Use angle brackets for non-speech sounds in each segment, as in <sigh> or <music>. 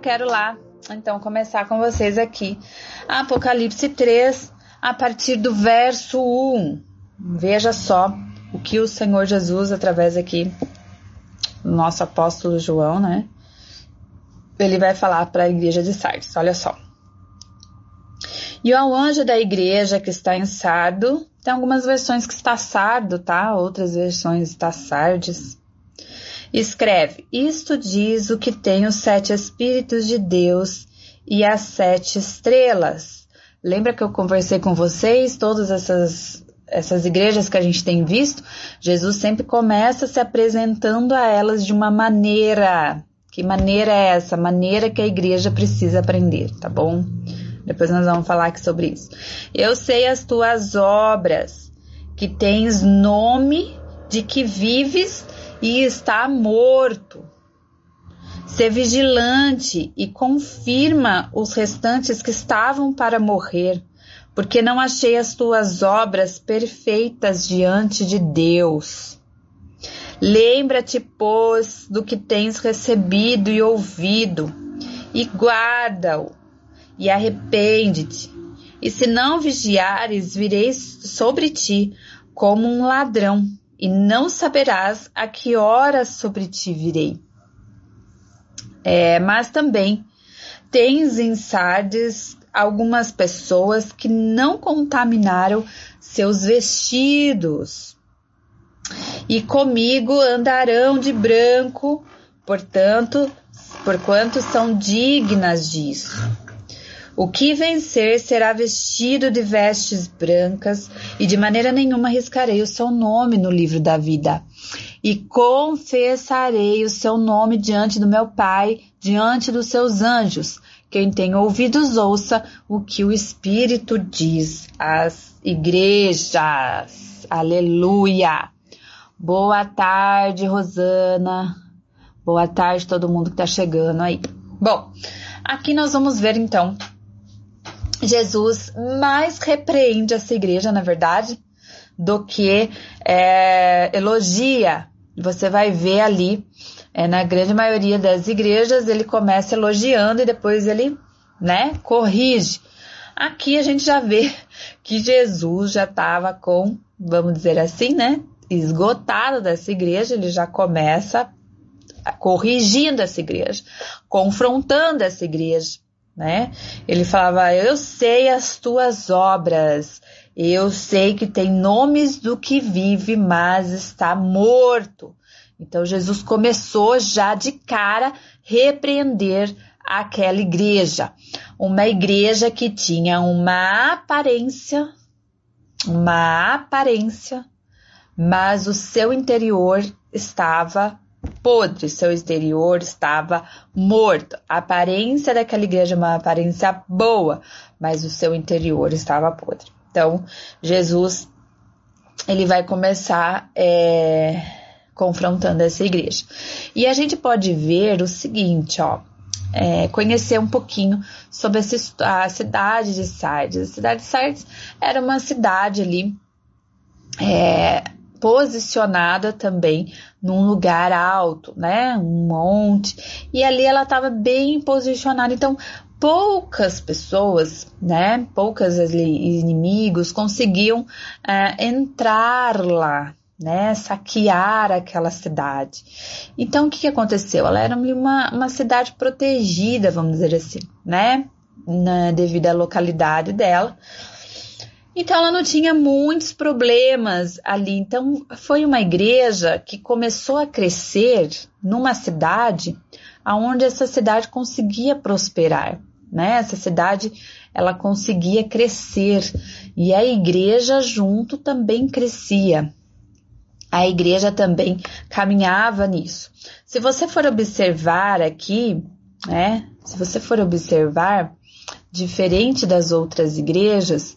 quero lá então começar com vocês aqui. Apocalipse 3, a partir do verso 1. Veja só o que o Senhor Jesus, através aqui do nosso apóstolo João, né? Ele vai falar para a igreja de Sardes. Olha só. E ao anjo da igreja que está em Sardo, tem algumas versões que está Sardo, tá? Outras versões está Sardes. Escreve: Isto diz o que tem os sete Espíritos de Deus e as sete estrelas. Lembra que eu conversei com vocês? Todas essas, essas igrejas que a gente tem visto, Jesus sempre começa se apresentando a elas de uma maneira. Que maneira é essa? Maneira que a igreja precisa aprender, tá bom? Depois nós vamos falar aqui sobre isso. Eu sei as tuas obras, que tens nome de que vives e está morto. Ser vigilante e confirma os restantes que estavam para morrer, porque não achei as tuas obras perfeitas diante de Deus. Lembra-te, pois, do que tens recebido e ouvido, e guarda-o, e arrepende-te. E se não vigiares, virei sobre ti como um ladrão e não saberás a que horas sobre ti virei. É, mas também tens em Sardes algumas pessoas que não contaminaram seus vestidos. E comigo andarão de branco, portanto, porquanto são dignas disso. O que vencer será vestido de vestes brancas, e de maneira nenhuma riscarei o seu nome no livro da vida. E confessarei o seu nome diante do meu Pai, diante dos seus anjos. Quem tem ouvidos, ouça o que o Espírito diz às igrejas. Aleluia! Boa tarde, Rosana. Boa tarde, todo mundo que está chegando aí. Bom, aqui nós vamos ver então Jesus mais repreende essa igreja, na verdade, do que é, elogia. Você vai ver ali, é, na grande maioria das igrejas, ele começa elogiando e depois ele, né, corrige. Aqui a gente já vê <laughs> que Jesus já estava com, vamos dizer assim, né, esgotado dessa igreja, ele já começa corrigindo essa igreja, confrontando essa igreja né? Ele falava: Eu sei as tuas obras, eu sei que tem nomes do que vive, mas está morto. Então Jesus começou já de cara repreender aquela igreja, uma igreja que tinha uma aparência, uma aparência, mas o seu interior estava podre, seu exterior estava morto. A aparência daquela igreja é uma aparência boa, mas o seu interior estava podre. Então, Jesus ele vai começar é, confrontando essa igreja. E a gente pode ver o seguinte, ó. É, conhecer um pouquinho sobre a cidade de Sardes. A cidade de Sardes era uma cidade ali é, posicionada também num lugar alto, né? Um monte. E ali ela estava bem posicionada. Então, poucas pessoas, né? Poucas inimigos conseguiam é, entrar lá, né? Saquear aquela cidade. Então, o que, que aconteceu? Ela era uma, uma cidade protegida, vamos dizer assim, né? Na, devido à localidade dela. Então ela não tinha muitos problemas ali. Então foi uma igreja que começou a crescer numa cidade aonde essa cidade conseguia prosperar, né? Essa cidade ela conseguia crescer e a igreja junto também crescia. A igreja também caminhava nisso. Se você for observar aqui, né? Se você for observar, diferente das outras igrejas,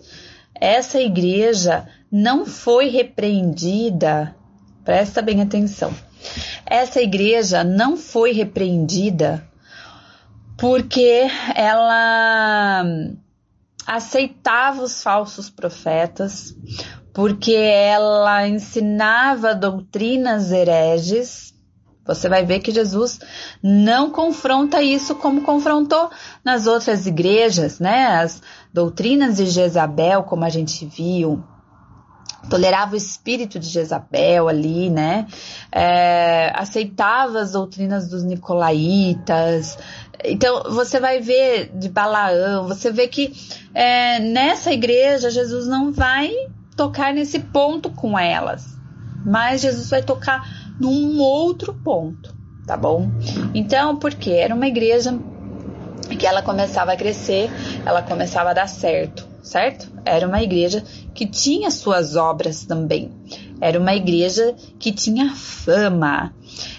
essa igreja não foi repreendida, presta bem atenção. Essa igreja não foi repreendida porque ela aceitava os falsos profetas, porque ela ensinava doutrinas hereges, Você vai ver que Jesus não confronta isso como confrontou nas outras igrejas, né? As doutrinas de Jezabel, como a gente viu, tolerava o espírito de Jezabel ali, né? É, aceitava as doutrinas dos nicolaítas. Então, você vai ver de Balaão, você vê que é, nessa igreja Jesus não vai tocar nesse ponto com elas, mas Jesus vai tocar num outro ponto, tá bom? Então, porque era uma igreja que ela começava a crescer, ela começava a dar certo, certo? Era uma igreja que tinha suas obras também. Era uma igreja que tinha fama.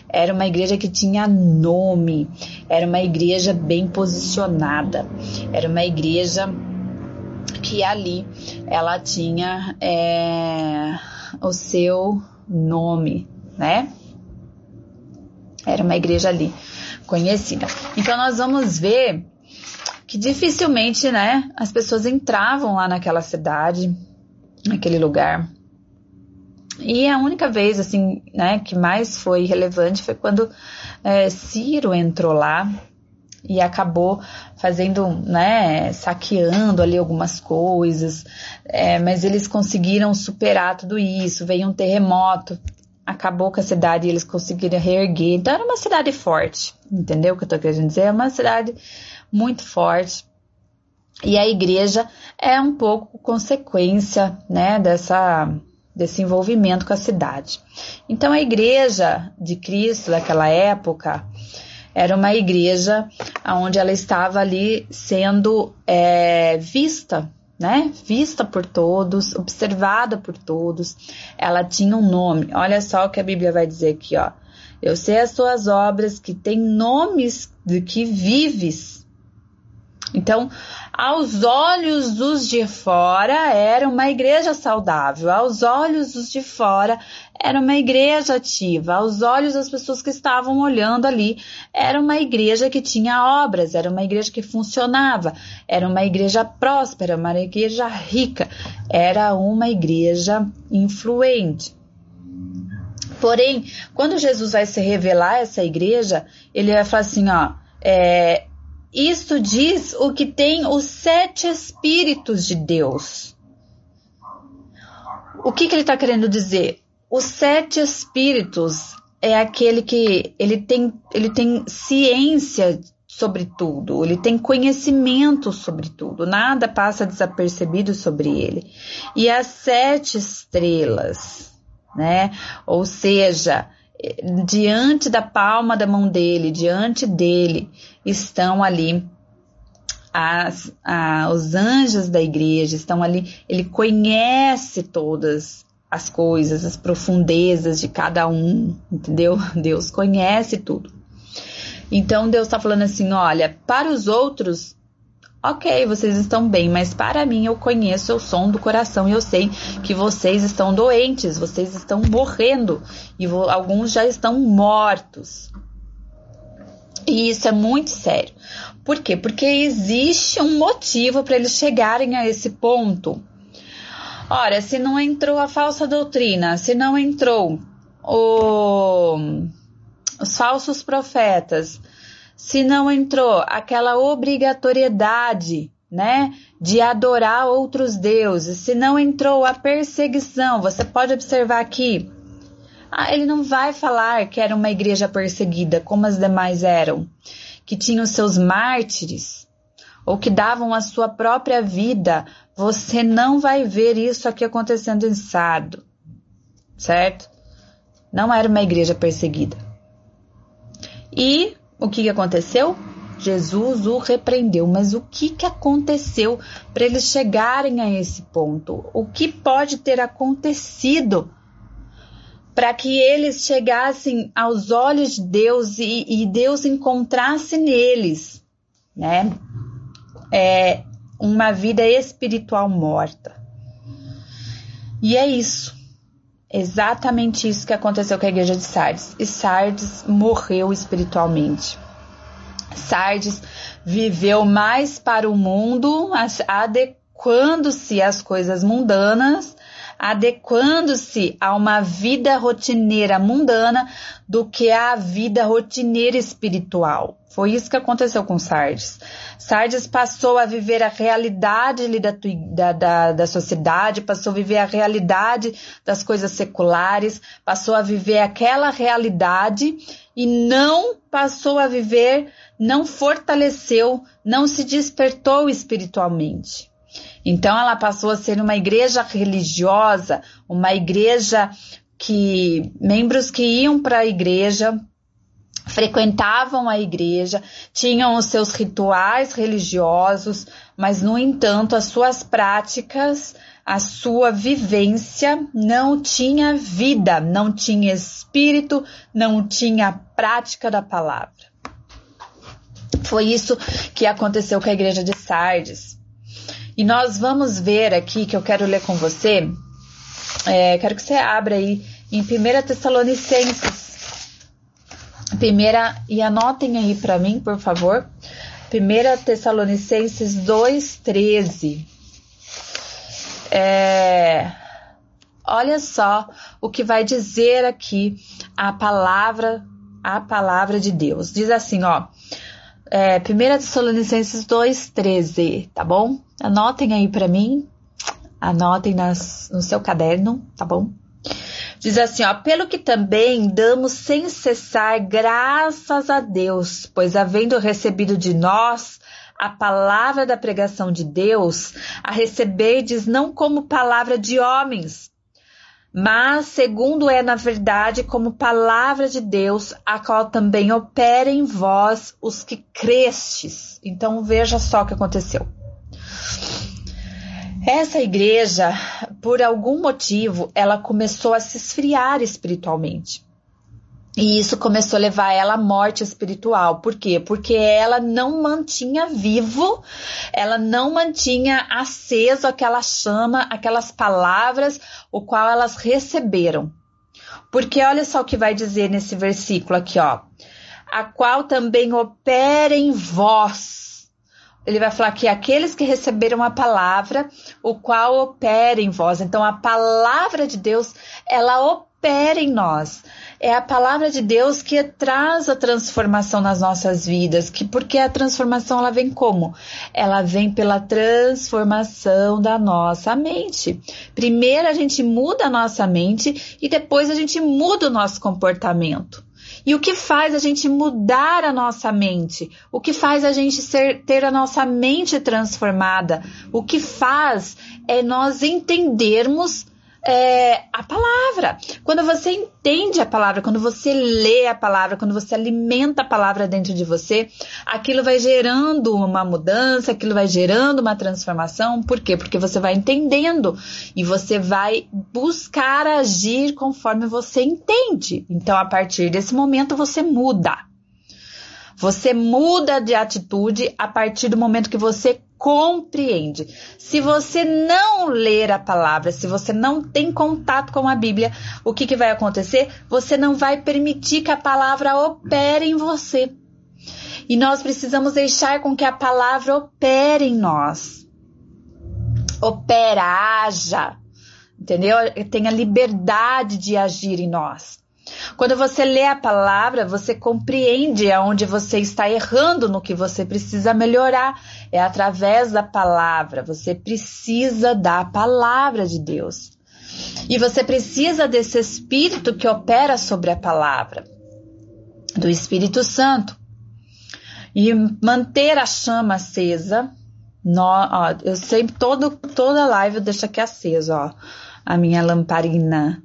Era uma igreja que tinha nome. Era uma igreja bem posicionada. Era uma igreja que ali ela tinha é, o seu nome, né? Era uma igreja ali conhecida. Então nós vamos ver que dificilmente, né, as pessoas entravam lá naquela cidade, naquele lugar. E a única vez, assim, né, que mais foi relevante foi quando é, Ciro entrou lá e acabou fazendo, né, saqueando ali algumas coisas, é, mas eles conseguiram superar tudo isso. Veio um terremoto, acabou com a cidade e eles conseguiram reerguer. Então era uma cidade forte, entendeu o que eu tô querendo dizer? É uma cidade muito forte. E a igreja é um pouco consequência, né, dessa desse envolvimento com a cidade. Então a igreja de Cristo daquela época era uma igreja onde ela estava ali sendo é, vista né? Vista por todos, observada por todos. Ela tinha um nome. Olha só o que a Bíblia vai dizer aqui, ó. Eu sei as tuas obras que têm nomes de que vives. Então, aos olhos dos de fora, era uma igreja saudável. Aos olhos dos de fora, era uma igreja ativa. Aos olhos das pessoas que estavam olhando ali, era uma igreja que tinha obras, era uma igreja que funcionava, era uma igreja próspera, uma igreja rica, era uma igreja influente. Porém, quando Jesus vai se revelar a essa igreja, ele vai falar assim, ó, é, isto diz o que tem os sete Espíritos de Deus. O que, que ele está querendo dizer? Os sete Espíritos é aquele que ele tem, ele tem ciência sobre tudo, ele tem conhecimento sobre tudo, nada passa desapercebido sobre ele. E as sete estrelas, né? Ou seja, diante da palma da mão dele, diante dele, estão ali as, a, os anjos da igreja, estão ali, ele conhece todas as coisas, as profundezas de cada um, entendeu? <laughs> Deus conhece tudo. Então Deus está falando assim: olha, para os outros Ok, vocês estão bem, mas para mim eu conheço o som do coração e eu sei que vocês estão doentes, vocês estão morrendo e alguns já estão mortos. E isso é muito sério. Por quê? Porque existe um motivo para eles chegarem a esse ponto. Ora, se não entrou a falsa doutrina, se não entrou o, os falsos profetas, se não entrou aquela obrigatoriedade, né, de adorar outros deuses, se não entrou a perseguição, você pode observar aqui, ah, ele não vai falar que era uma igreja perseguida, como as demais eram, que tinham seus mártires, ou que davam a sua própria vida. Você não vai ver isso aqui acontecendo em Sardo, certo? Não era uma igreja perseguida. E o que, que aconteceu? Jesus o repreendeu, mas o que, que aconteceu para eles chegarem a esse ponto? O que pode ter acontecido para que eles chegassem aos olhos de Deus e, e Deus encontrasse neles, né? É uma vida espiritual morta. E é isso. Exatamente isso que aconteceu com a igreja de Sardes. E Sardes morreu espiritualmente. Sardes viveu mais para o mundo, adequando-se às coisas mundanas, adequando-se a uma vida rotineira mundana do que a vida rotineira espiritual. Foi isso que aconteceu com Sardes. Sardes passou a viver a realidade da, da, da, sociedade, passou a viver a realidade das coisas seculares, passou a viver aquela realidade e não passou a viver, não fortaleceu, não se despertou espiritualmente. Então ela passou a ser uma igreja religiosa, uma igreja que membros que iam para a igreja frequentavam a igreja, tinham os seus rituais religiosos, mas no entanto as suas práticas, a sua vivência não tinha vida, não tinha espírito, não tinha prática da palavra. Foi isso que aconteceu com a igreja de Sardes. E nós vamos ver aqui que eu quero ler com você. É, quero que você abra aí em 1 Tessalonicenses Primeira, e anotem aí para mim, por favor. 1 Tessalonicenses 2,13. É, olha só o que vai dizer aqui a palavra, a palavra de Deus. Diz assim, ó. É, 1 Tessalonicenses 2,13, tá bom? Anotem aí para mim. Anotem nas, no seu caderno, tá bom? Diz assim, ó, pelo que também damos sem cessar graças a Deus, pois havendo recebido de nós a palavra da pregação de Deus, a receberdes não como palavra de homens, mas segundo é na verdade como palavra de Deus, a qual também opera em vós os que crestes. Então veja só o que aconteceu. Essa igreja, por algum motivo, ela começou a se esfriar espiritualmente. E isso começou a levar ela à morte espiritual. Por quê? Porque ela não mantinha vivo, ela não mantinha aceso aquela chama, aquelas palavras, o qual elas receberam. Porque olha só o que vai dizer nesse versículo aqui, ó. A qual também opera em vós ele vai falar que aqueles que receberam a palavra, o qual opera em vós. Então, a palavra de Deus, ela opera em nós. É a palavra de Deus que traz a transformação nas nossas vidas. Que porque a transformação ela vem como? Ela vem pela transformação da nossa mente. Primeiro a gente muda a nossa mente e depois a gente muda o nosso comportamento. E o que faz a gente mudar a nossa mente? O que faz a gente ser, ter a nossa mente transformada? O que faz é nós entendermos é, a palavra. Quando você entende a palavra, quando você lê a palavra, quando você alimenta a palavra dentro de você, aquilo vai gerando uma mudança, aquilo vai gerando uma transformação. Por quê? Porque você vai entendendo e você vai buscar agir conforme você entende. Então, a partir desse momento, você muda. Você muda de atitude a partir do momento que você compreende. Se você não ler a palavra, se você não tem contato com a Bíblia, o que, que vai acontecer? Você não vai permitir que a palavra opere em você. E nós precisamos deixar com que a palavra opere em nós. Opera, haja, entendeu? Tenha liberdade de agir em nós. Quando você lê a palavra, você compreende aonde você está errando no que você precisa melhorar. É através da palavra. Você precisa da palavra de Deus. E você precisa desse Espírito que opera sobre a palavra, do Espírito Santo. E manter a chama acesa. No, ó, eu sempre, todo, toda live eu deixo aqui acesa, ó, a minha lamparina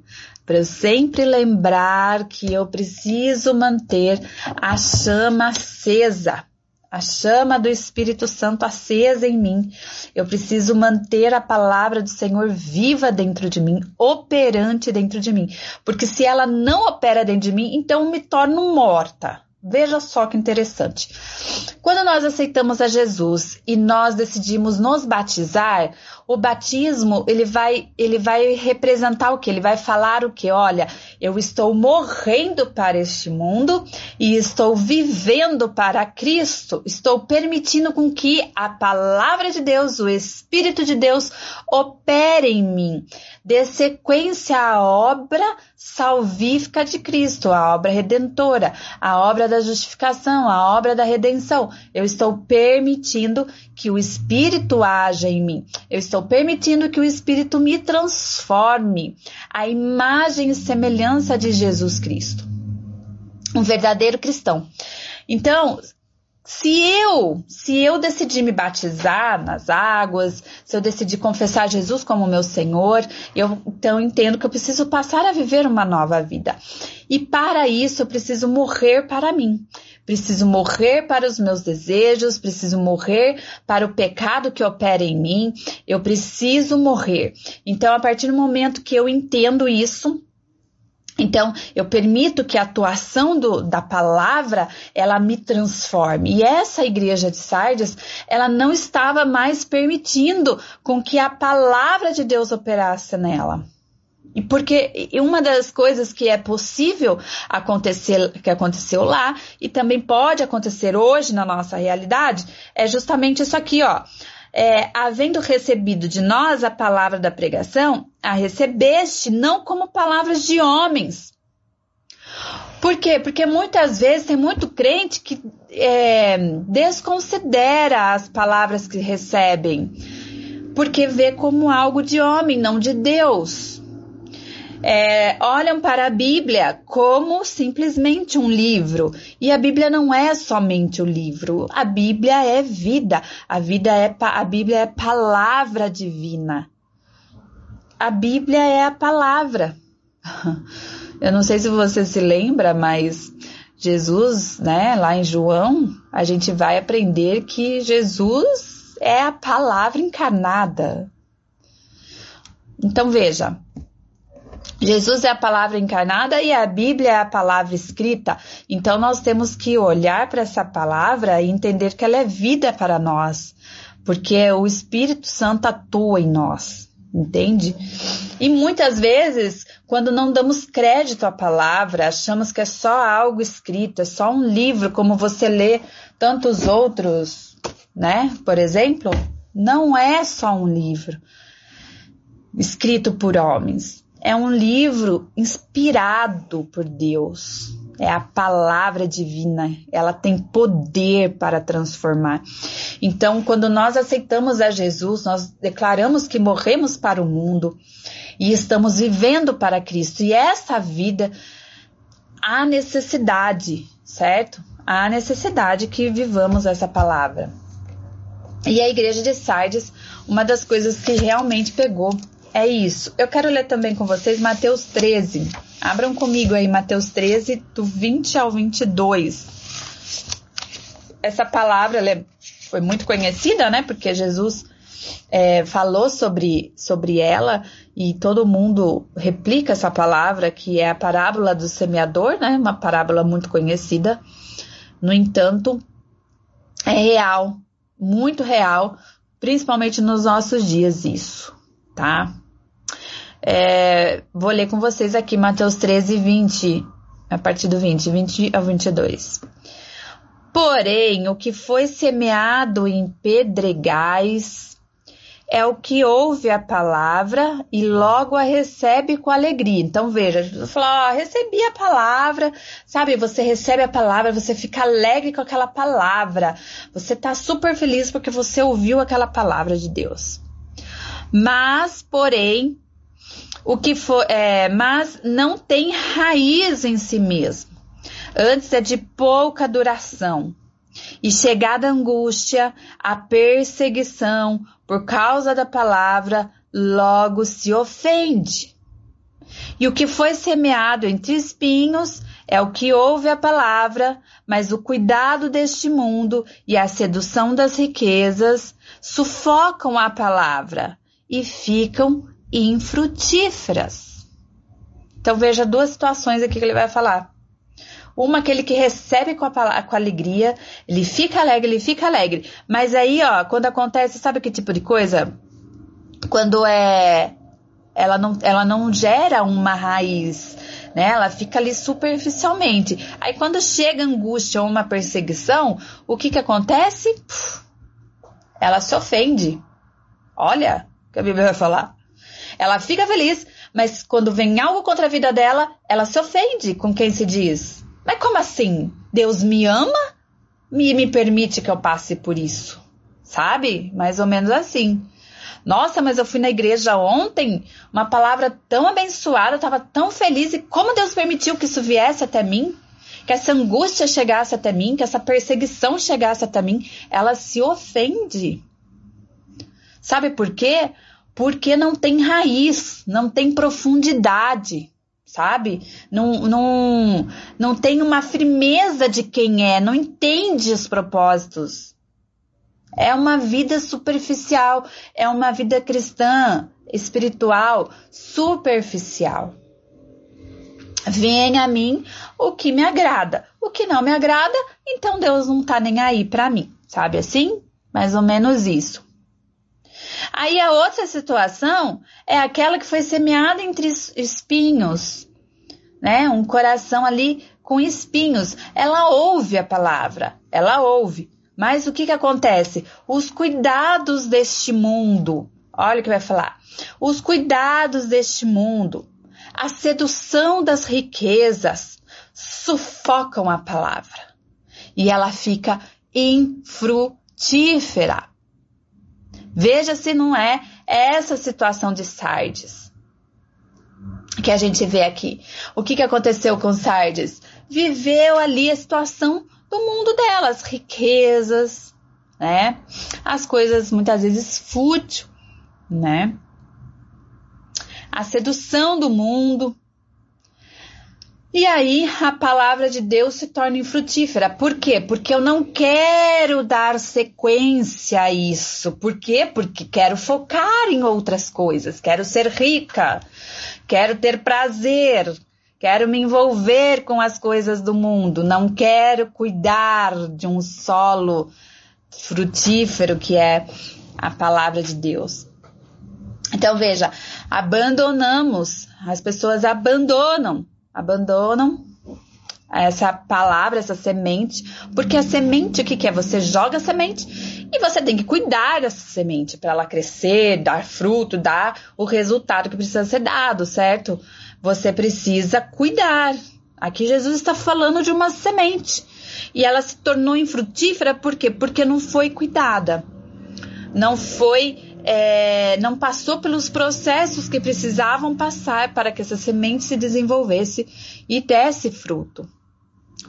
para eu sempre lembrar que eu preciso manter a chama acesa, a chama do Espírito Santo acesa em mim. Eu preciso manter a palavra do Senhor viva dentro de mim, operante dentro de mim. Porque se ela não opera dentro de mim, então eu me torno morta. Veja só que interessante. Quando nós aceitamos a Jesus e nós decidimos nos batizar, o batismo, ele vai, ele vai representar o que? Ele vai falar o que? Olha, eu estou morrendo para este mundo e estou vivendo para Cristo. Estou permitindo com que a palavra de Deus, o Espírito de Deus opere em mim. Dê sequência à obra salvífica de Cristo, a obra redentora, a obra da justificação, a obra da redenção. Eu estou permitindo que o Espírito haja em mim. Eu estou permitindo que o Espírito me transforme a imagem e semelhança de Jesus Cristo. Um verdadeiro cristão. Então, se eu, se eu decidir me batizar nas águas, se eu decidir confessar Jesus como meu Senhor, eu então entendo que eu preciso passar a viver uma nova vida. E para isso eu preciso morrer para mim. Preciso morrer para os meus desejos, preciso morrer para o pecado que opera em mim. Eu preciso morrer. Então, a partir do momento que eu entendo isso, então, eu permito que a atuação do, da palavra, ela me transforme. E essa igreja de Sardes, ela não estava mais permitindo com que a palavra de Deus operasse nela. E porque uma das coisas que é possível acontecer, que aconteceu lá, e também pode acontecer hoje na nossa realidade, é justamente isso aqui, ó é, havendo recebido de nós a palavra da pregação, a recebeste não como palavras de homens. Por quê? Porque muitas vezes tem muito crente que é, desconsidera as palavras que recebem, porque vê como algo de homem, não de Deus é, olham para a Bíblia como simplesmente um livro. E a Bíblia não é somente o livro. A Bíblia é vida. A vida é a Bíblia é palavra divina. A Bíblia é a palavra. <laughs> Eu não sei se você se lembra, mas Jesus, né, lá em João, a gente vai aprender que Jesus é a palavra encarnada. Então veja, Jesus é a palavra encarnada e a Bíblia é a palavra escrita. Então nós temos que olhar para essa palavra e entender que ela é vida para nós, porque o Espírito Santo atua em nós, entende? E muitas vezes, quando não damos crédito à palavra, achamos que é só algo escrito, é só um livro, como você lê tantos outros, né? Por exemplo, não é só um livro escrito por homens é um livro inspirado por Deus. É a palavra divina, ela tem poder para transformar. Então, quando nós aceitamos a Jesus, nós declaramos que morremos para o mundo e estamos vivendo para Cristo. E essa vida há necessidade, certo? Há necessidade que vivamos essa palavra. E a igreja de Sardes, uma das coisas que realmente pegou é isso. Eu quero ler também com vocês Mateus 13. Abram comigo aí Mateus 13, do 20 ao 22. Essa palavra é, foi muito conhecida, né? Porque Jesus é, falou sobre, sobre ela e todo mundo replica essa palavra, que é a parábola do semeador, né? Uma parábola muito conhecida. No entanto, é real, muito real, principalmente nos nossos dias, isso, tá? É, vou ler com vocês aqui Mateus 13, 20, a partir do 20, 20 ao 22. Porém, o que foi semeado em pedregais é o que ouve a palavra e logo a recebe com alegria. Então, veja, falou, ó, recebi a palavra, sabe? Você recebe a palavra, você fica alegre com aquela palavra. Você tá super feliz porque você ouviu aquela palavra de Deus. Mas, porém, o que for, é, mas não tem raiz em si mesmo. Antes é de pouca duração. E chegada a angústia, a perseguição por causa da palavra, logo se ofende. E o que foi semeado entre espinhos é o que ouve a palavra, mas o cuidado deste mundo e a sedução das riquezas sufocam a palavra e ficam infrutíferas. Então veja duas situações aqui que ele vai falar. Uma, aquele que recebe com a, com alegria, ele fica alegre, ele fica alegre. Mas aí, ó, quando acontece, sabe que tipo de coisa? quando é ela não, ela não gera uma raiz, né? Ela fica ali superficialmente. Aí quando chega angústia ou uma perseguição, o que que acontece? Ela se ofende. Olha o que a Bíblia vai falar. Ela fica feliz, mas quando vem algo contra a vida dela, ela se ofende com quem se diz. Mas como assim? Deus me ama? Me, me permite que eu passe por isso. Sabe? Mais ou menos assim. Nossa, mas eu fui na igreja ontem, uma palavra tão abençoada, eu estava tão feliz. E como Deus permitiu que isso viesse até mim? Que essa angústia chegasse até mim, que essa perseguição chegasse até mim? Ela se ofende. Sabe por quê? Porque não tem raiz, não tem profundidade sabe? Não, não, não tem uma firmeza de quem é, não entende os propósitos. É uma vida superficial, é uma vida cristã, espiritual, superficial. Venha a mim o que me agrada. O que não me agrada, então Deus não tá nem aí para mim, sabe assim? Mais ou menos isso. Aí a outra situação é aquela que foi semeada entre espinhos, né? Um coração ali com espinhos. Ela ouve a palavra, ela ouve, mas o que, que acontece? Os cuidados deste mundo, olha o que vai falar. Os cuidados deste mundo, a sedução das riquezas sufocam a palavra e ela fica infrutífera. Veja se não é essa situação de Sardes que a gente vê aqui. O que, que aconteceu com Sardes? Viveu ali a situação do mundo delas, riquezas, né? As coisas muitas vezes fútil, né? A sedução do mundo. E aí a palavra de Deus se torna infrutífera. Por quê? Porque eu não quero dar sequência a isso. Por quê? Porque quero focar em outras coisas. Quero ser rica. Quero ter prazer. Quero me envolver com as coisas do mundo, não quero cuidar de um solo frutífero que é a palavra de Deus. Então veja, abandonamos, as pessoas abandonam, abandonam essa palavra, essa semente, porque a semente o que, que é? Você joga a semente e você tem que cuidar dessa semente para ela crescer, dar fruto, dar o resultado que precisa ser dado, certo? Você precisa cuidar. Aqui Jesus está falando de uma semente. E ela se tornou infrutífera por quê? Porque não foi cuidada. Não foi, é, não passou pelos processos que precisavam passar para que essa semente se desenvolvesse e desse fruto.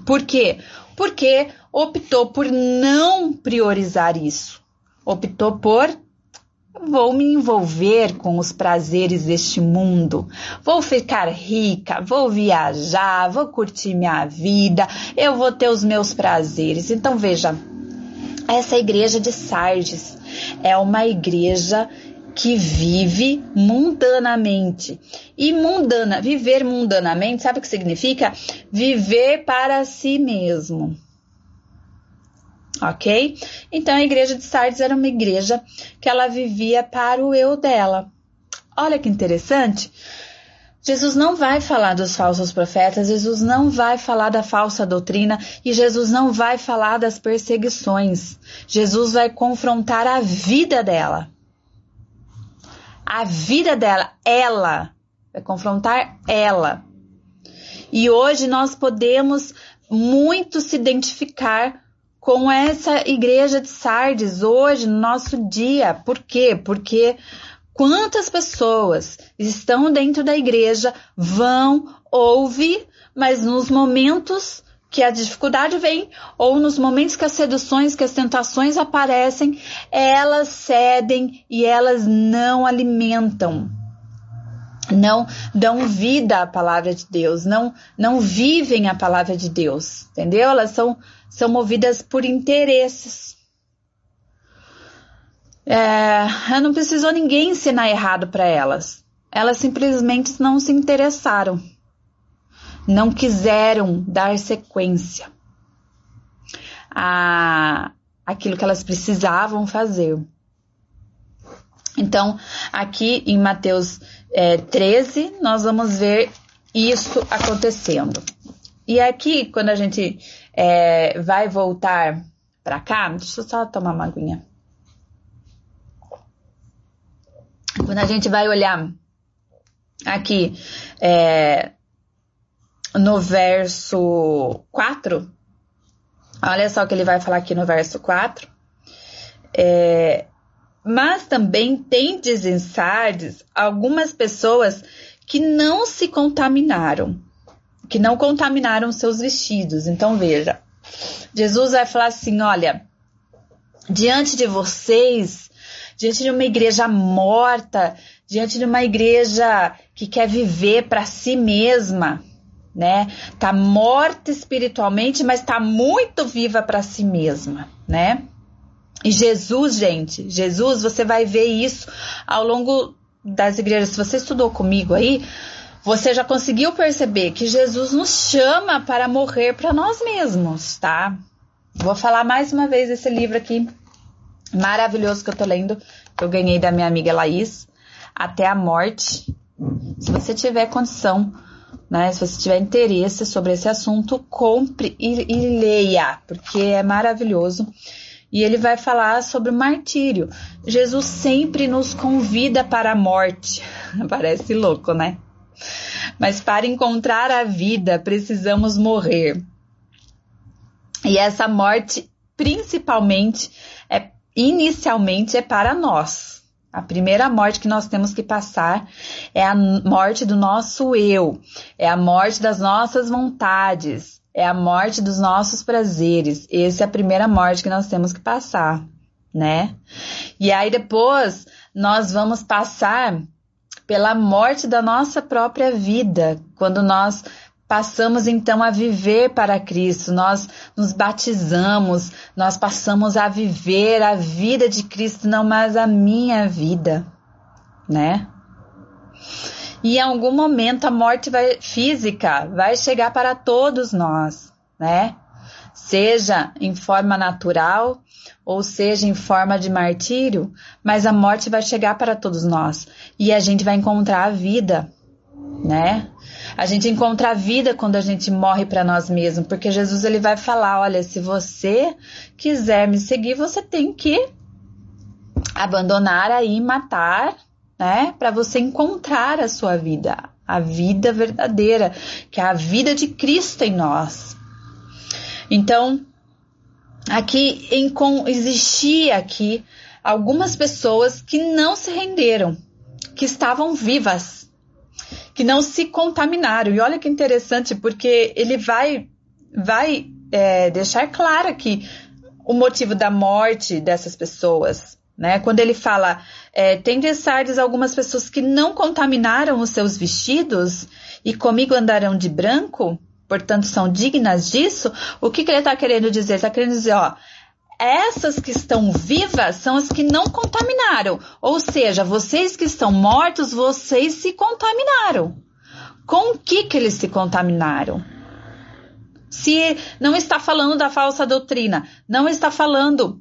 Por quê? Porque optou por não priorizar isso. Optou por Vou me envolver com os prazeres deste mundo. Vou ficar rica, vou viajar, vou curtir minha vida, eu vou ter os meus prazeres. Então veja, essa igreja de Sardes é uma igreja que vive mundanamente. E mundana, viver mundanamente, sabe o que significa? Viver para si mesmo ok? Então a igreja de Sardes era uma igreja que ela vivia para o eu dela. Olha que interessante. Jesus não vai falar dos falsos profetas, Jesus não vai falar da falsa doutrina e Jesus não vai falar das perseguições. Jesus vai confrontar a vida dela. A vida dela, ela, vai confrontar ela. E hoje nós podemos muito se identificar com essa igreja de Sardes hoje, no nosso dia. Por quê? Porque quantas pessoas estão dentro da igreja vão, ouvir, mas nos momentos que a dificuldade vem, ou nos momentos que as seduções, que as tentações aparecem, elas cedem e elas não alimentam. Não dão vida à palavra de Deus, não não vivem a palavra de Deus, entendeu? Elas são são movidas por interesses. É, não precisou ninguém ensinar errado para elas. Elas simplesmente não se interessaram. Não quiseram dar sequência a aquilo que elas precisavam fazer. Então, aqui em Mateus é, 13, nós vamos ver isso acontecendo. E aqui, quando a gente é, vai voltar para cá, deixa eu só tomar uma aguinha. Quando a gente vai olhar aqui é, no verso 4, olha só o que ele vai falar aqui no verso 4. É, mas também tem em Sardes algumas pessoas que não se contaminaram, que não contaminaram seus vestidos. Então veja, Jesus vai falar assim: olha, diante de vocês, diante de uma igreja morta, diante de uma igreja que quer viver para si mesma, né? Tá morta espiritualmente, mas tá muito viva para si mesma, né? E Jesus, gente, Jesus, você vai ver isso ao longo das igrejas. Se você estudou comigo aí, você já conseguiu perceber que Jesus nos chama para morrer para nós mesmos, tá? Vou falar mais uma vez esse livro aqui maravilhoso que eu tô lendo, que eu ganhei da minha amiga Laís, Até a Morte. Se você tiver condição, né, se você tiver interesse sobre esse assunto, compre e, e leia, porque é maravilhoso. E ele vai falar sobre o martírio. Jesus sempre nos convida para a morte. <laughs> Parece louco, né? Mas para encontrar a vida, precisamos morrer. E essa morte, principalmente, inicialmente é para nós. A primeira morte que nós temos que passar é a morte do nosso eu, é a morte das nossas vontades, é a morte dos nossos prazeres. Essa é a primeira morte que nós temos que passar, né? E aí depois nós vamos passar pela morte da nossa própria vida, quando nós passamos então a viver para Cristo, nós nos batizamos, nós passamos a viver a vida de Cristo, não mais a minha vida, né? E em algum momento a morte vai, física vai chegar para todos nós, né? Seja em forma natural ou seja em forma de martírio, mas a morte vai chegar para todos nós e a gente vai encontrar a vida, né? A gente encontra a vida quando a gente morre para nós mesmos, porque Jesus ele vai falar, olha, se você quiser me seguir, você tem que abandonar aí, matar né? Para você encontrar a sua vida, a vida verdadeira, que é a vida de Cristo em nós. Então, aqui em, existia aqui algumas pessoas que não se renderam, que estavam vivas, que não se contaminaram. E olha que interessante, porque ele vai, vai é, deixar claro aqui o motivo da morte dessas pessoas. Né? Quando ele fala, é, tem de Sardes algumas pessoas que não contaminaram os seus vestidos e comigo andarão de branco, portanto são dignas disso, o que, que ele está querendo dizer? Está querendo dizer, ó, essas que estão vivas são as que não contaminaram. Ou seja, vocês que estão mortos, vocês se contaminaram. Com o que, que eles se contaminaram? Se não está falando da falsa doutrina, não está falando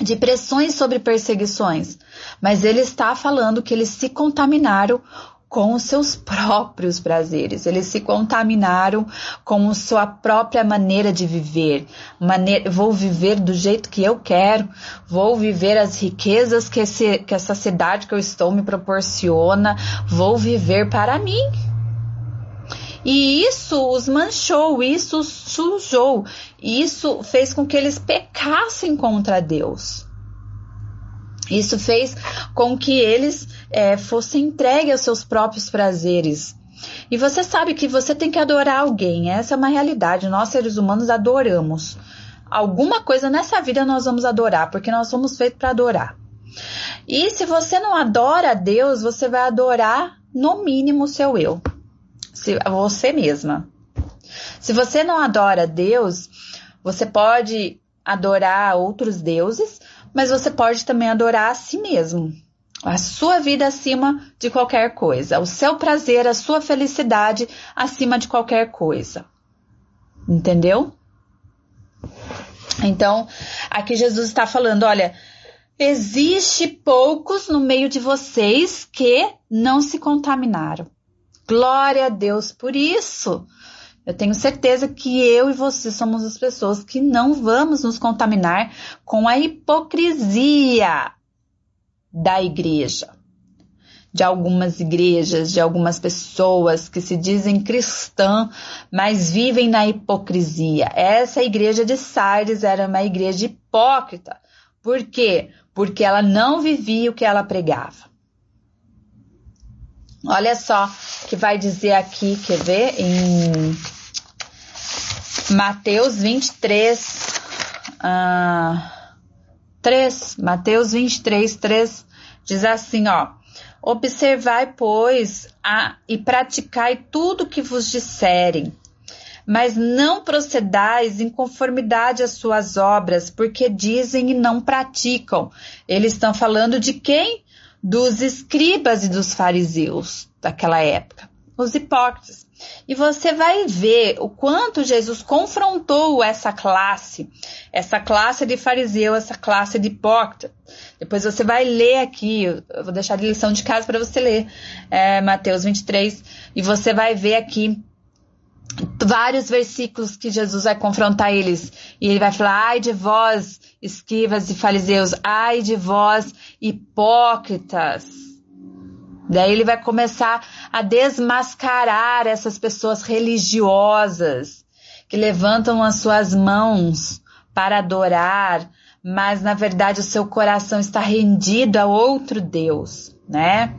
de pressões sobre perseguições, mas ele está falando que eles se contaminaram com os seus próprios prazeres, eles se contaminaram com sua própria maneira de viver. Maneira, vou viver do jeito que eu quero, vou viver as riquezas que, esse, que essa cidade que eu estou me proporciona, vou viver para mim. E isso os manchou, isso os sujou, isso fez com que eles pecassem contra Deus. Isso fez com que eles é, fossem entregues aos seus próprios prazeres. E você sabe que você tem que adorar alguém, essa é uma realidade. Nós, seres humanos, adoramos. Alguma coisa nessa vida nós vamos adorar, porque nós somos feitos para adorar. E se você não adora a Deus, você vai adorar, no mínimo, o seu eu se, você mesma. Se você não adora Deus, você pode adorar outros deuses, mas você pode também adorar a si mesmo. A sua vida acima de qualquer coisa, o seu prazer, a sua felicidade acima de qualquer coisa. Entendeu? Então, aqui Jesus está falando: olha, Existe poucos no meio de vocês que não se contaminaram. Glória a Deus por isso. Eu tenho certeza que eu e você somos as pessoas que não vamos nos contaminar com a hipocrisia da igreja. De algumas igrejas, de algumas pessoas que se dizem cristã, mas vivem na hipocrisia. Essa igreja de Sardes era uma igreja hipócrita. Por quê? porque ela não vivia o que ela pregava. Olha só que vai dizer aqui, quer ver? Em Mateus 23, uh, 3, Mateus 23, 3, diz assim, ó. Observai, pois, a, e praticai tudo que vos disserem, mas não procedais em conformidade às suas obras, porque dizem e não praticam. Eles estão falando de quem? Dos escribas e dos fariseus daquela época, os hipócritas. E você vai ver o quanto Jesus confrontou essa classe, essa classe de fariseu, essa classe de hipócrita. Depois você vai ler aqui, eu vou deixar de lição de casa para você ler, é, Mateus 23, e você vai ver aqui vários versículos que Jesus vai confrontar eles. E ele vai falar: ai de vós, esquivas e fariseus, ai de vós, hipócritas. Daí ele vai começar a desmascarar essas pessoas religiosas que levantam as suas mãos para adorar, mas na verdade o seu coração está rendido a outro Deus, né?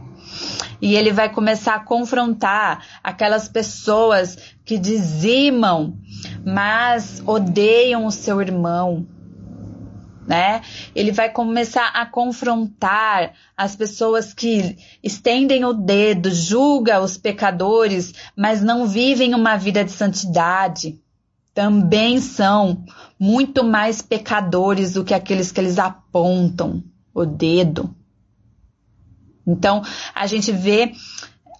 E ele vai começar a confrontar aquelas pessoas que dizimam, mas odeiam o seu irmão, né? Ele vai começar a confrontar as pessoas que estendem o dedo, julga os pecadores, mas não vivem uma vida de santidade. Também são muito mais pecadores do que aqueles que eles apontam o dedo. Então, a gente vê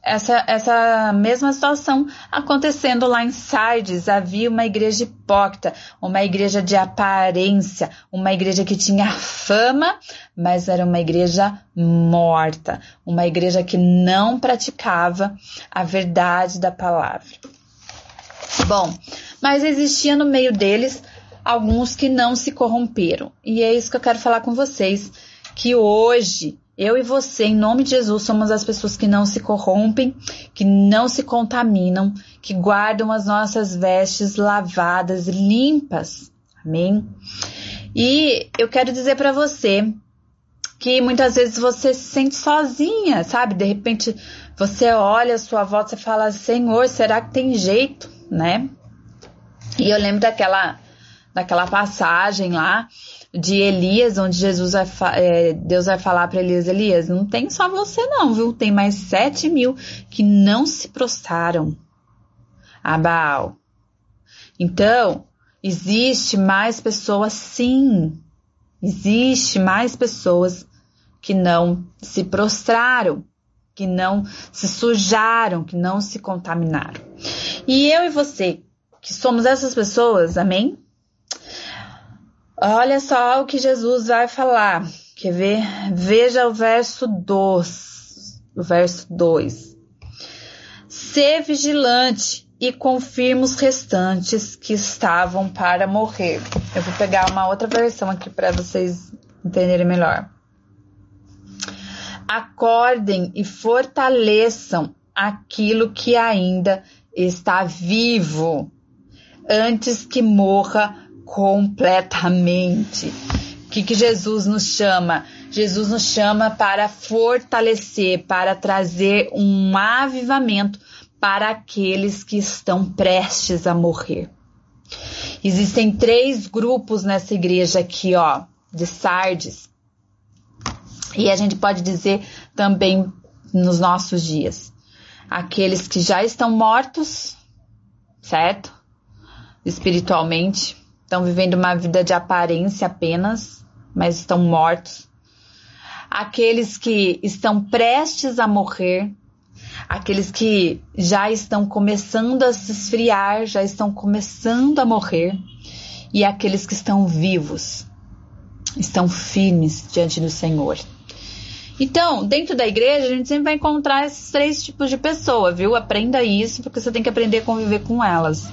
essa, essa mesma situação acontecendo lá em Sardes. Havia uma igreja hipócrita, uma igreja de aparência, uma igreja que tinha fama, mas era uma igreja morta, uma igreja que não praticava a verdade da palavra. Bom, mas existia no meio deles alguns que não se corromperam. E é isso que eu quero falar com vocês, que hoje eu e você, em nome de Jesus, somos as pessoas que não se corrompem, que não se contaminam, que guardam as nossas vestes lavadas, limpas. Amém? E eu quero dizer para você que muitas vezes você se sente sozinha, sabe? De repente você olha a sua volta e fala: Senhor, será que tem jeito, né? E eu lembro daquela, daquela passagem lá de Elias, onde Jesus vai, é, Deus vai falar para Elias, Elias, não tem só você não, viu? Tem mais sete mil que não se prostraram a Baal. Então, existe mais pessoas, sim, existe mais pessoas que não se prostraram, que não se sujaram, que não se contaminaram. E eu e você, que somos essas pessoas, amém? Olha só o que Jesus vai falar. Quer ver? Veja o verso 2. O verso 2. Ser vigilante e confirma os restantes que estavam para morrer. Eu vou pegar uma outra versão aqui para vocês entenderem melhor. Acordem e fortaleçam aquilo que ainda está vivo, antes que morra completamente. O que, que Jesus nos chama? Jesus nos chama para fortalecer, para trazer um avivamento para aqueles que estão prestes a morrer. Existem três grupos nessa igreja aqui, ó, de Sardes. E a gente pode dizer também nos nossos dias. Aqueles que já estão mortos, certo? Espiritualmente, estão vivendo uma vida de aparência apenas, mas estão mortos. Aqueles que estão prestes a morrer, aqueles que já estão começando a se esfriar, já estão começando a morrer, e aqueles que estão vivos. estão firmes diante do Senhor. Então, dentro da igreja, a gente sempre vai encontrar esses três tipos de pessoa, viu? Aprenda isso, porque você tem que aprender a conviver com elas.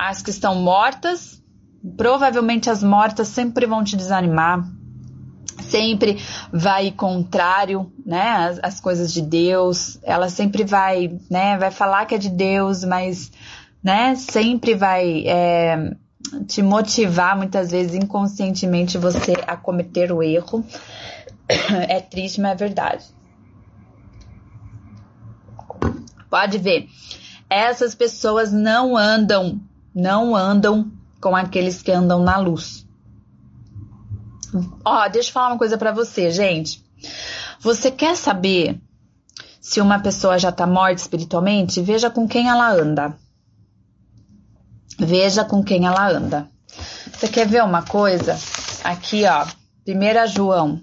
As que estão mortas, provavelmente as mortas sempre vão te desanimar, sempre vai contrário, né, as, as, coisas de Deus. Ela sempre vai, né, vai falar que é de Deus, mas, né, sempre vai é, te motivar muitas vezes inconscientemente você a cometer o erro. É triste, mas é verdade. Pode ver. Essas pessoas não andam, não andam com aqueles que andam na luz. Ó, deixa eu falar uma coisa para você, gente. Você quer saber se uma pessoa já tá morta espiritualmente? Veja com quem ela anda. Veja com quem ela anda. Você quer ver uma coisa? Aqui, ó. 1 João.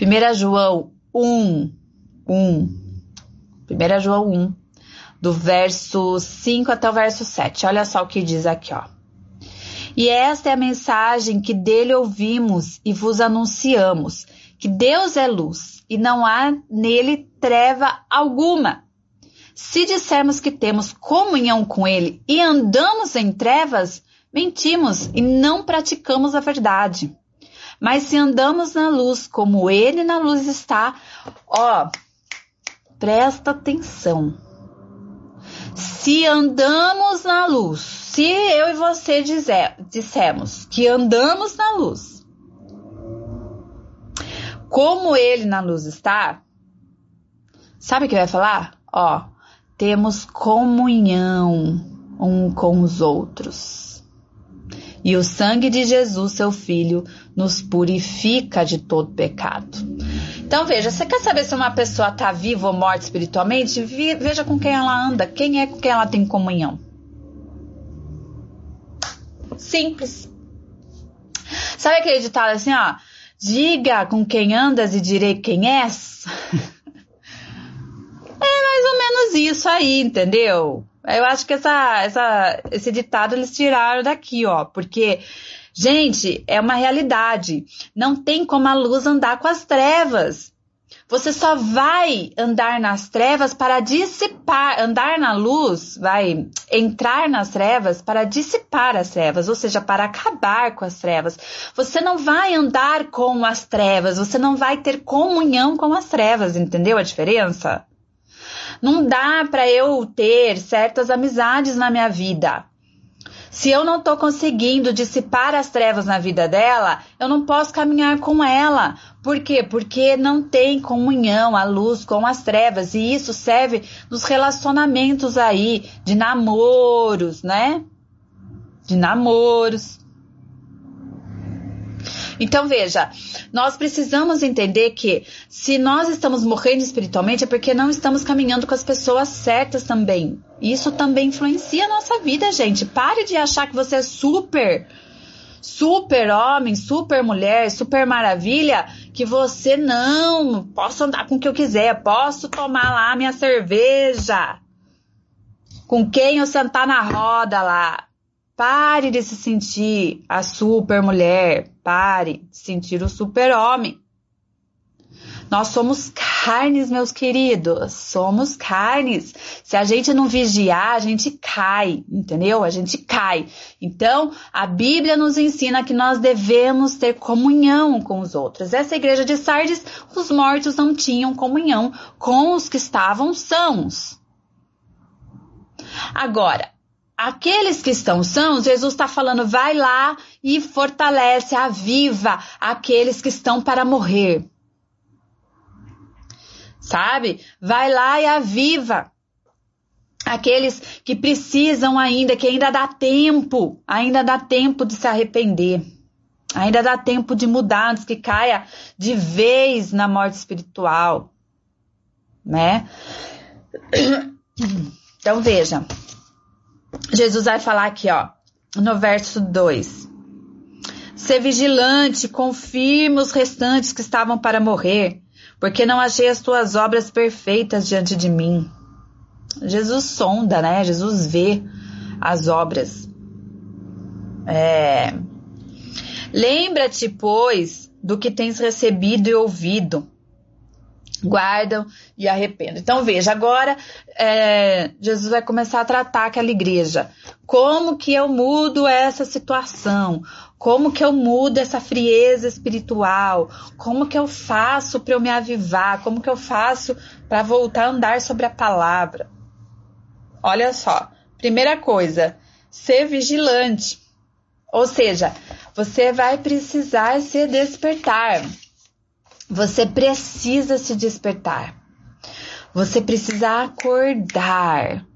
1 João 1. 1. 1 João 1. Do verso 5 até o verso 7. Olha só o que diz aqui, ó. E esta é a mensagem que dele ouvimos e vos anunciamos: que Deus é luz e não há nele treva alguma. Se dissermos que temos comunhão com Ele e andamos em trevas, mentimos e não praticamos a verdade. Mas se andamos na luz, como Ele na luz está, ó, presta atenção. Se andamos na luz, se eu e você dizer, dissemos que andamos na luz, como Ele na luz está, sabe o que vai falar? Ó, temos comunhão um com os outros. E o sangue de Jesus, seu Filho, nos purifica de todo pecado. Então veja, você quer saber se uma pessoa está viva ou morta espiritualmente? Veja com quem ela anda, quem é com quem ela tem comunhão. Simples. Sabe aquele ditado assim, ó? Diga com quem andas e direi quem és? <laughs> menos isso aí, entendeu? Eu acho que essa, essa, esse ditado eles tiraram daqui, ó, porque, gente, é uma realidade. Não tem como a luz andar com as trevas. Você só vai andar nas trevas para dissipar, andar na luz, vai entrar nas trevas para dissipar as trevas, ou seja, para acabar com as trevas. Você não vai andar com as trevas, você não vai ter comunhão com as trevas, entendeu a diferença? Não dá para eu ter certas amizades na minha vida. Se eu não estou conseguindo dissipar as trevas na vida dela, eu não posso caminhar com ela. Por quê? Porque não tem comunhão, a luz com as trevas. E isso serve nos relacionamentos aí, de namoros, né? De namoros. Então veja, nós precisamos entender que se nós estamos morrendo espiritualmente é porque não estamos caminhando com as pessoas certas também. Isso também influencia a nossa vida, gente. Pare de achar que você é super super homem, super mulher, super maravilha, que você não posso andar com o que eu quiser, posso tomar lá minha cerveja, com quem eu sentar na roda lá. Pare de se sentir a super mulher. Pare de sentir o super homem. Nós somos carnes, meus queridos. Somos carnes. Se a gente não vigiar, a gente cai, entendeu? A gente cai. Então, a Bíblia nos ensina que nós devemos ter comunhão com os outros. Essa igreja de Sardes, os mortos não tinham comunhão com os que estavam sãos. Agora, Aqueles que estão sãos, Jesus está falando, vai lá e fortalece, aviva aqueles que estão para morrer. Sabe? Vai lá e aviva aqueles que precisam ainda, que ainda dá tempo, ainda dá tempo de se arrepender. Ainda dá tempo de mudar antes que caia de vez na morte espiritual, né? <clears throat> Então veja, Jesus vai falar aqui, ó, no verso 2. Ser vigilante, confirma os restantes que estavam para morrer, porque não achei as tuas obras perfeitas diante de mim. Jesus sonda, né? Jesus vê as obras. É... Lembra-te, pois, do que tens recebido e ouvido. Guardam e arrependam. Então veja, agora é, Jesus vai começar a tratar aquela igreja. Como que eu mudo essa situação? Como que eu mudo essa frieza espiritual? Como que eu faço para eu me avivar? Como que eu faço para voltar a andar sobre a palavra? Olha só, primeira coisa, ser vigilante. Ou seja, você vai precisar se despertar. Você precisa se despertar. Você precisa acordar.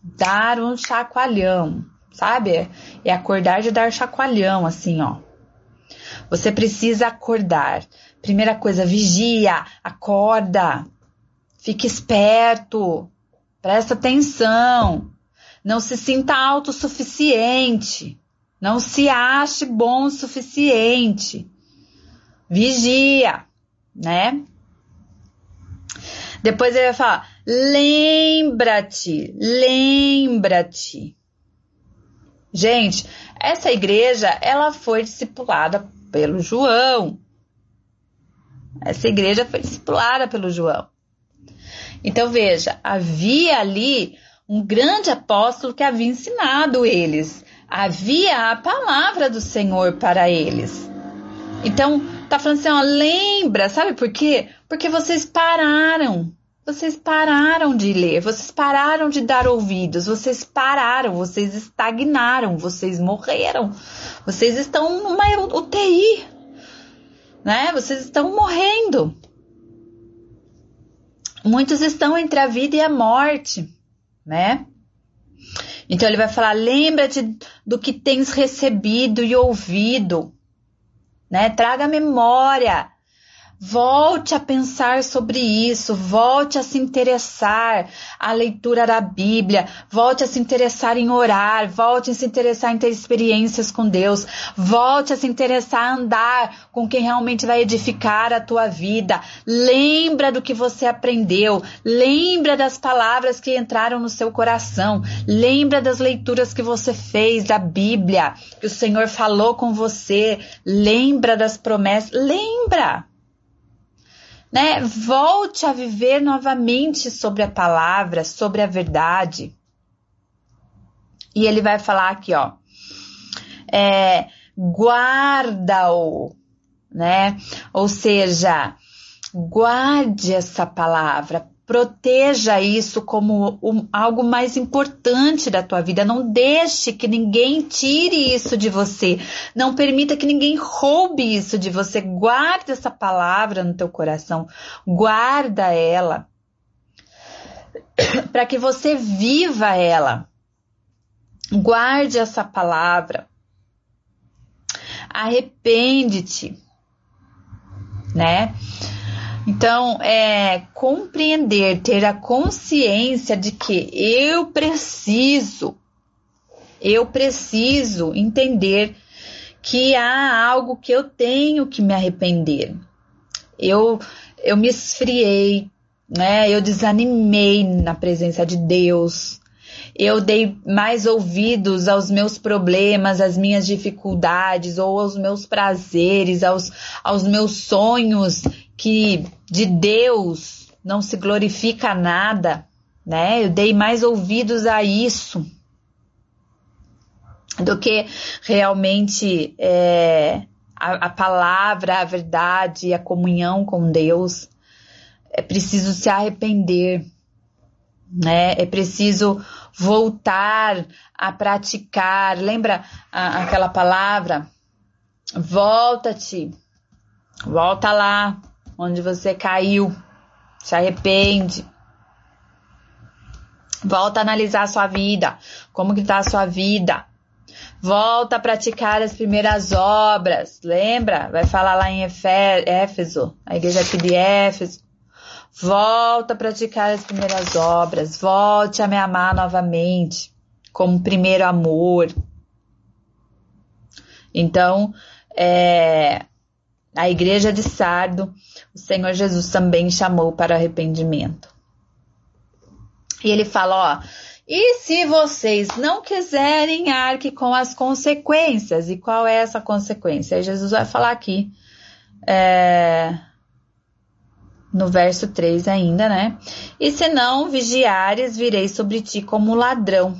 Dar um chacoalhão, sabe? É acordar de dar chacoalhão, assim, ó. Você precisa acordar. Primeira coisa, vigia, acorda. Fique esperto. Presta atenção. Não se sinta autossuficiente. Não se ache bom o suficiente. Vigia, né? Depois ele vai falar: lembra-te, lembra-te. Gente, essa igreja ela foi discipulada pelo João. Essa igreja foi discipulada pelo João. Então veja, havia ali um grande apóstolo que havia ensinado eles. Havia a palavra do Senhor para eles. Então, tá falando assim, ó, lembra, sabe por quê? Porque vocês pararam. Vocês pararam de ler, vocês pararam de dar ouvidos, vocês pararam, vocês estagnaram, vocês morreram. Vocês estão numa UTI, né? Vocês estão morrendo. Muitos estão entre a vida e a morte né? Então ele vai falar: lembra-te do que tens recebido e ouvido, né? Traga memória Volte a pensar sobre isso, volte a se interessar a leitura da Bíblia, volte a se interessar em orar, volte a se interessar em ter experiências com Deus, volte a se interessar a andar com quem realmente vai edificar a tua vida. Lembra do que você aprendeu, lembra das palavras que entraram no seu coração, lembra das leituras que você fez da Bíblia, que o Senhor falou com você, lembra das promessas, lembra né? Volte a viver novamente sobre a palavra, sobre a verdade. E ele vai falar aqui, ó, é, guarda-o, né? Ou seja, guarde essa palavra, Proteja isso como um, algo mais importante da tua vida. Não deixe que ninguém tire isso de você. Não permita que ninguém roube isso de você. Guarde essa palavra no teu coração. Guarda ela. <coughs> Para que você viva ela. Guarde essa palavra. Arrepende-te, né? Então, é compreender, ter a consciência de que eu preciso, eu preciso entender que há algo que eu tenho que me arrepender. Eu, eu me esfriei, né? Eu desanimei na presença de Deus. Eu dei mais ouvidos aos meus problemas, às minhas dificuldades, ou aos meus prazeres, aos, aos meus sonhos que de Deus não se glorifica nada, né? Eu dei mais ouvidos a isso do que realmente é, a, a palavra, a verdade, a comunhão com Deus. É preciso se arrepender, né? É preciso voltar a praticar. Lembra a, aquela palavra? Volta-te, volta lá, onde você caiu, se arrepende. Volta a analisar a sua vida, como que tá a sua vida. Volta a praticar as primeiras obras. Lembra? Vai falar lá em Éfeso, a igreja aqui de Éfeso. Volta a praticar as primeiras obras. Volte a me amar novamente, como primeiro amor. Então, é, a igreja de Sardo, o Senhor Jesus também chamou para arrependimento. E ele fala, ó, E se vocês não quiserem, arque com as consequências. E qual é essa consequência? Aí Jesus vai falar aqui, é, no verso 3 ainda, né? E se não vigiares, virei sobre ti como ladrão,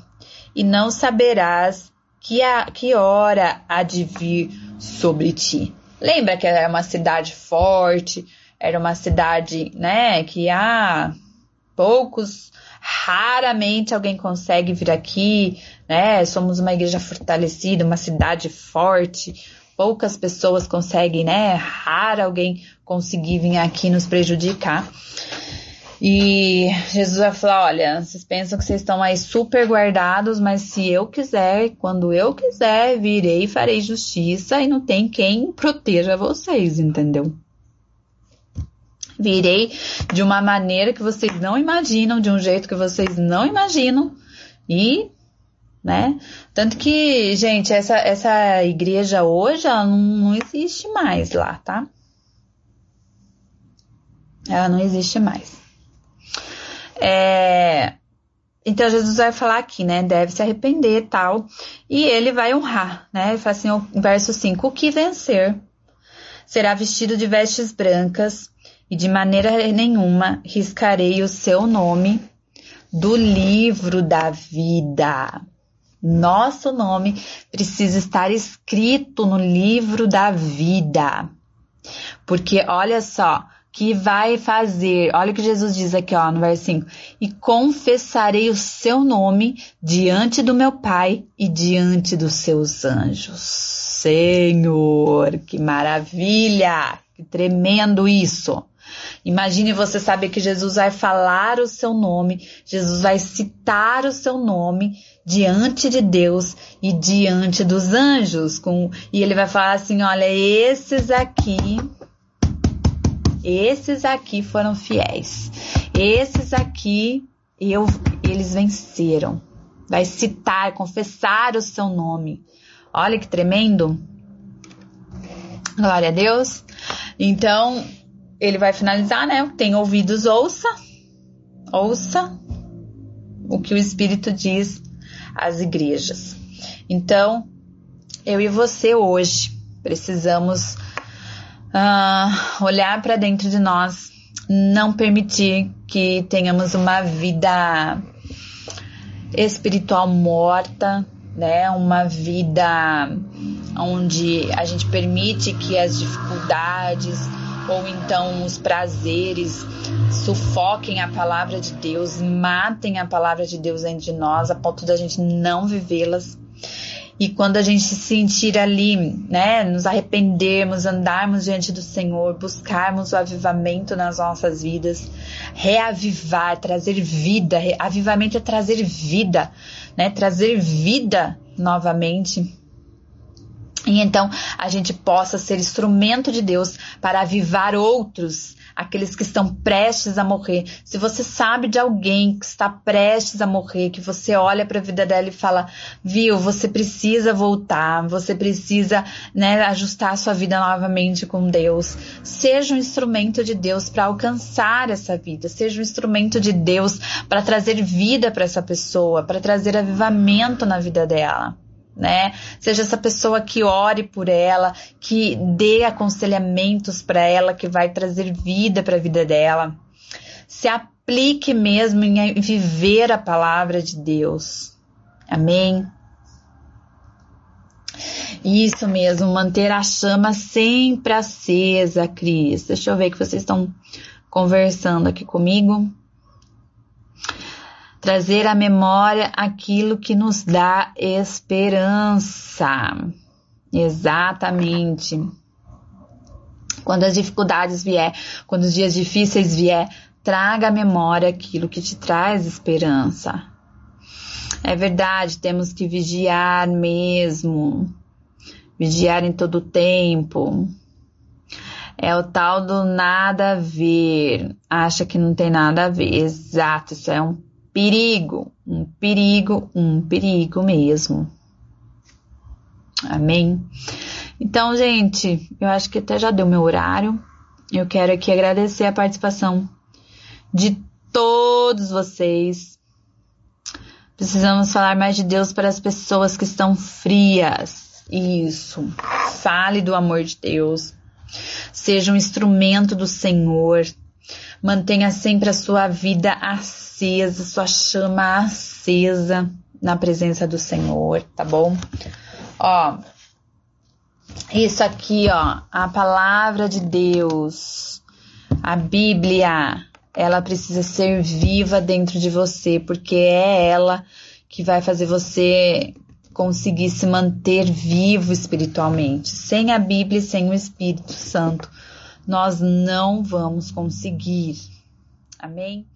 e não saberás que, a, que hora há de vir sobre ti. Lembra que era uma cidade forte, era uma cidade, né, que há poucos Raramente alguém consegue vir aqui, né? Somos uma igreja fortalecida, uma cidade forte. Poucas pessoas conseguem, né? Raro alguém conseguir vir aqui nos prejudicar. E Jesus vai falar: olha, vocês pensam que vocês estão aí super guardados, mas se eu quiser, quando eu quiser, virei e farei justiça e não tem quem proteja vocês, entendeu? Virei de uma maneira que vocês não imaginam, de um jeito que vocês não imaginam. E, né? Tanto que, gente, essa, essa igreja hoje, ela não, não existe mais lá, tá? Ela não existe mais. É, então Jesus vai falar aqui, né? Deve se arrepender tal. E ele vai honrar, né? Ele fala assim, o verso 5: O que vencer será vestido de vestes brancas, e de maneira nenhuma riscarei o seu nome do livro da vida. Nosso nome precisa estar escrito no livro da vida. Porque olha só, que vai fazer, olha o que Jesus diz aqui, ó, no verso 5: E confessarei o seu nome diante do meu Pai e diante dos seus anjos. Senhor, que maravilha! Que tremendo isso! Imagine você saber que Jesus vai falar o seu nome, Jesus vai citar o seu nome diante de Deus e diante dos anjos, com, e ele vai falar assim: olha, esses aqui, esses aqui foram fiéis, esses aqui eu, eles venceram. Vai citar, confessar o seu nome. Olha que tremendo. Glória a Deus. Então, ele vai finalizar, né? Tem ouvidos, ouça. Ouça o que o Espírito diz às igrejas. Então, eu e você hoje precisamos uh, olhar para dentro de nós, não permitir que tenhamos uma vida espiritual morta, né? Uma vida onde a gente permite que as dificuldades, ou então os prazeres sufoquem a palavra de Deus, matem a palavra de Deus dentro de nós, a ponto da gente não vivê-las. E quando a gente se sentir ali, né, nos arrependermos, andarmos diante do Senhor, buscarmos o avivamento nas nossas vidas, reavivar, trazer vida, avivamento é trazer vida, né, trazer vida novamente e então a gente possa ser instrumento de Deus para avivar outros, aqueles que estão prestes a morrer. Se você sabe de alguém que está prestes a morrer, que você olha para a vida dela e fala, viu, você precisa voltar, você precisa né, ajustar a sua vida novamente com Deus. Seja um instrumento de Deus para alcançar essa vida, seja um instrumento de Deus para trazer vida para essa pessoa, para trazer avivamento na vida dela né? Seja essa pessoa que ore por ela, que dê aconselhamentos para ela, que vai trazer vida para a vida dela. Se aplique mesmo em viver a palavra de Deus. Amém. Isso mesmo, manter a chama sempre acesa, Cris. Deixa eu ver que vocês estão conversando aqui comigo trazer à memória aquilo que nos dá esperança. Exatamente. Quando as dificuldades vier, quando os dias difíceis vier, traga à memória aquilo que te traz esperança. É verdade, temos que vigiar mesmo. Vigiar em todo o tempo. É o tal do nada a ver. Acha que não tem nada a ver. Exato, isso é um perigo, um perigo, um perigo mesmo. Amém? Então, gente, eu acho que até já deu meu horário. Eu quero aqui agradecer a participação de todos vocês. Precisamos falar mais de Deus para as pessoas que estão frias. Isso. Fale do amor de Deus. Seja um instrumento do Senhor. Mantenha sempre a sua vida acesa, sua chama acesa na presença do Senhor, tá bom? Ó, isso aqui, ó, a palavra de Deus, a Bíblia, ela precisa ser viva dentro de você, porque é ela que vai fazer você conseguir se manter vivo espiritualmente. Sem a Bíblia e sem o Espírito Santo, nós não vamos conseguir. Amém?